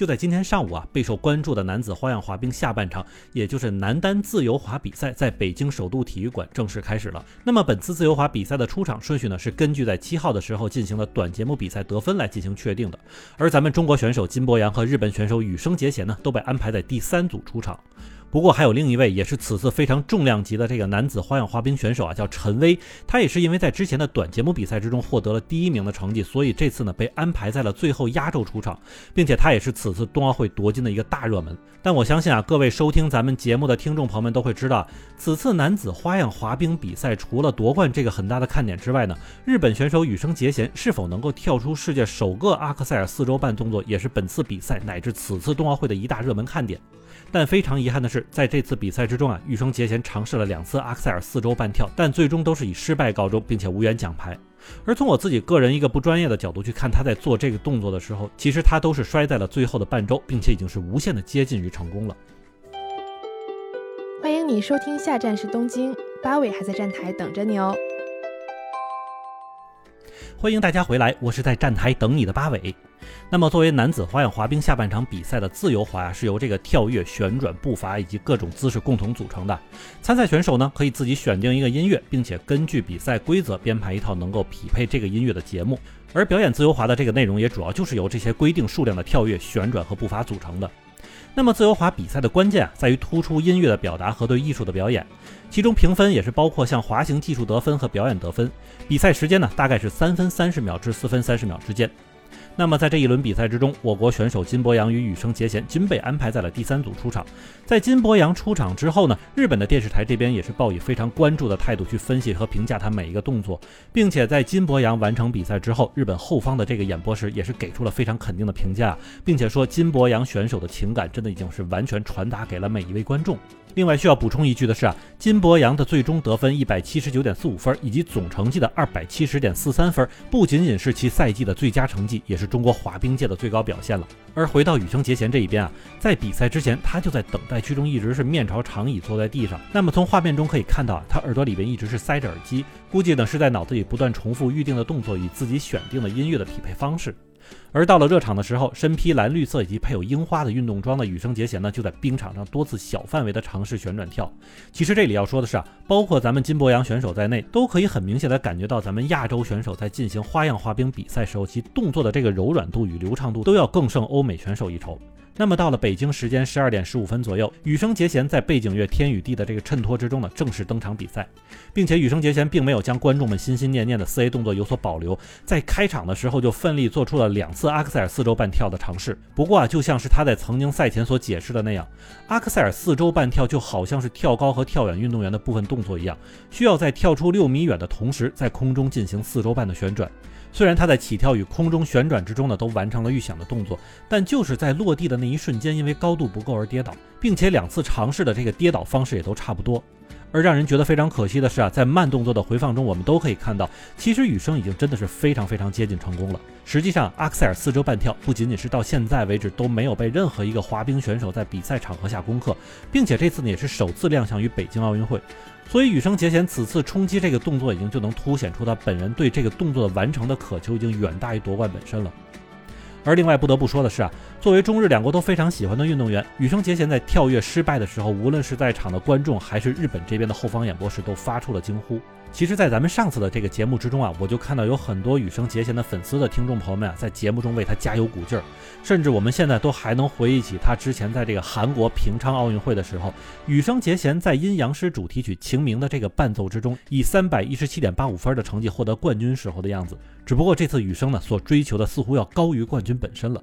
就在今天上午啊，备受关注的男子花样滑冰下半场，也就是男单自由滑比赛，在北京首都体育馆正式开始了。那么本次自由滑比赛的出场顺序呢，是根据在七号的时候进行的短节目比赛得分来进行确定的。而咱们中国选手金博洋和日本选手羽生结弦呢，都被安排在第三组出场。不过还有另一位也是此次非常重量级的这个男子花样滑冰选手啊，叫陈威。他也是因为在之前的短节目比赛之中获得了第一名的成绩，所以这次呢被安排在了最后压轴出场，并且他也是此次冬奥会夺金的一个大热门。但我相信啊，各位收听咱们节目的听众朋友们都会知道，此次男子花样滑冰比赛除了夺冠这个很大的看点之外呢，日本选手羽生结弦是否能够跳出世界首个阿克塞尔四周半动作，也是本次比赛乃至此次冬奥会的一大热门看点。但非常遗憾的是，在这次比赛之中啊，羽生结弦尝试了两次阿克塞尔四周半跳，但最终都是以失败告终，并且无缘奖牌。而从我自己个人一个不专业的角度去看，他在做这个动作的时候，其实他都是摔在了最后的半周，并且已经是无限的接近于成功了。欢迎你收听，下站是东京，八尾还在站台等着你哦。欢迎大家回来，我是在站台等你的八尾。那么，作为男子花样滑冰下半场比赛的自由滑呀，是由这个跳跃、旋转、步伐以及各种姿势共同组成的。参赛选手呢，可以自己选定一个音乐，并且根据比赛规则编排一套能够匹配这个音乐的节目。而表演自由滑的这个内容，也主要就是由这些规定数量的跳跃、旋转和步伐组成的。那么，自由滑比赛的关键啊，在于突出音乐的表达和对艺术的表演。其中评分也是包括像滑行技术得分和表演得分。比赛时间呢，大概是三分三十秒至四分三十秒之间。那么在这一轮比赛之中，我国选手金博洋与羽生结弦均被安排在了第三组出场。在金博洋出场之后呢，日本的电视台这边也是抱以非常关注的态度去分析和评价他每一个动作，并且在金博洋完成比赛之后，日本后方的这个演播室也是给出了非常肯定的评价，并且说金博洋选手的情感真的已经是完全传达给了每一位观众。另外需要补充一句的是啊，金博洋的最终得分一百七十九点四五分，以及总成绩的二百七十点四三分，不仅仅是其赛季的最佳成绩，也是中国滑冰界的最高表现了。而回到羽生结弦这一边啊，在比赛之前，他就在等待区中一直是面朝长椅坐在地上。那么从画面中可以看到啊，他耳朵里边一直是塞着耳机，估计呢是在脑子里不断重复预定的动作与自己选定的音乐的匹配方式。而到了热场的时候，身披蓝绿色以及配有樱花的运动装的羽生结弦呢，就在冰场上多次小范围的尝试旋转跳。其实这里要说的是啊，包括咱们金博洋选手在内，都可以很明显的感觉到，咱们亚洲选手在进行花样滑冰比赛时候，其动作的这个柔软度与流畅度都要更胜欧美选手一筹。那么到了北京时间十二点十五分左右，羽生结弦在背景乐《天与地》的这个衬托之中呢，正式登场比赛，并且羽生结弦并没有将观众们心心念念的四 A 动作有所保留，在开场的时候就奋力做出了两次阿克塞尔四周半跳的尝试。不过啊，就像是他在曾经赛前所解释的那样，阿克塞尔四周半跳就好像是跳高和跳远运动员的部分动作一样，需要在跳出六米远的同时，在空中进行四周半的旋转。虽然他在起跳与空中旋转之中呢，都完成了预想的动作，但就是在落地的那一瞬间，因为高度不够而跌倒，并且两次尝试的这个跌倒方式也都差不多。而让人觉得非常可惜的是啊，在慢动作的回放中，我们都可以看到，其实羽生已经真的是非常非常接近成功了。实际上，阿克塞尔四周半跳不仅仅是到现在为止都没有被任何一个滑冰选手在比赛场合下攻克，并且这次呢也是首次亮相于北京奥运会。所以，羽生结弦此次冲击这个动作，已经就能凸显出他本人对这个动作的完成的渴求，已经远大于夺冠本身了。而另外不得不说的是啊，作为中日两国都非常喜欢的运动员，羽生结弦在跳跃失败的时候，无论是在场的观众，还是日本这边的后方演播室，都发出了惊呼。其实，在咱们上次的这个节目之中啊，我就看到有很多羽生结弦的粉丝的听众朋友们啊，在节目中为他加油鼓劲儿，甚至我们现在都还能回忆起他之前在这个韩国平昌奥运会的时候，羽生结弦在阴阳师主题曲《晴明》的这个伴奏之中，以三百一十七点八五分的成绩获得冠军时候的样子。只不过这次羽生呢，所追求的似乎要高于冠军本身了。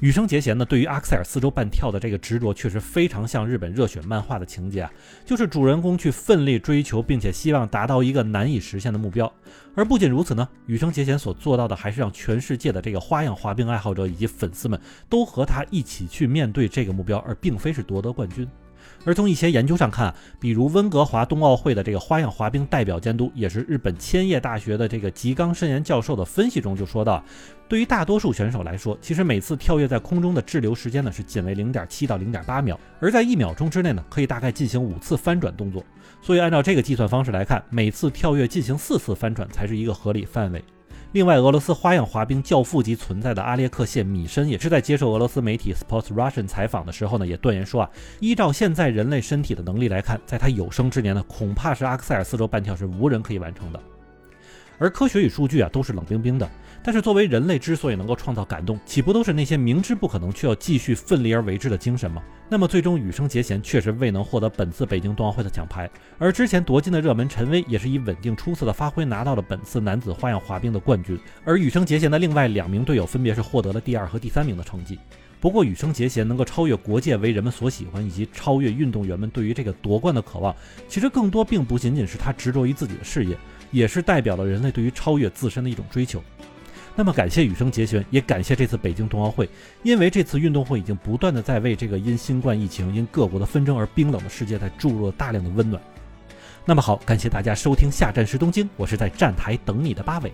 羽生结弦呢，对于阿克塞尔四周半跳的这个执着，确实非常像日本热血漫画的情节啊，就是主人公去奋力追求，并且希望达到一个难以实现的目标。而不仅如此呢，羽生结弦所做到的，还是让全世界的这个花样滑冰爱好者以及粉丝们都和他一起去面对这个目标，而并非是夺得冠军。而从一些研究上看，比如温哥华冬奥会的这个花样滑冰代表监督，也是日本千叶大学的这个吉冈伸彦教授的分析中就说到，对于大多数选手来说，其实每次跳跃在空中的滞留时间呢是仅为零点七到零点八秒，而在一秒钟之内呢，可以大概进行五次翻转动作。所以按照这个计算方式来看，每次跳跃进行四次翻转才是一个合理范围。另外，俄罗斯花样滑冰教父级存在的阿列克谢米申也是在接受俄罗斯媒体 Sports Russian 采访的时候呢，也断言说啊，依照现在人类身体的能力来看，在他有生之年呢，恐怕是阿克塞尔四周半跳是无人可以完成的。而科学与数据啊，都是冷冰冰的。但是作为人类之所以能够创造感动，岂不都是那些明知不可能却要继续奋力而为之的精神吗？那么最终羽生结弦确实未能获得本次北京冬奥会的奖牌，而之前夺金的热门陈薇也是以稳定出色的发挥拿到了本次男子花样滑冰的冠军，而羽生结弦的另外两名队友分别是获得了第二和第三名的成绩。不过羽生结弦能够超越国界为人们所喜欢，以及超越运动员们对于这个夺冠的渴望，其实更多并不仅仅是他执着于自己的事业，也是代表了人类对于超越自身的一种追求。那么感谢羽生结弦，也感谢这次北京冬奥会，因为这次运动会已经不断的在为这个因新冠疫情、因各国的纷争而冰冷的世界在注入了大量的温暖。那么好，感谢大家收听下站时东京，我是在站台等你的八尾。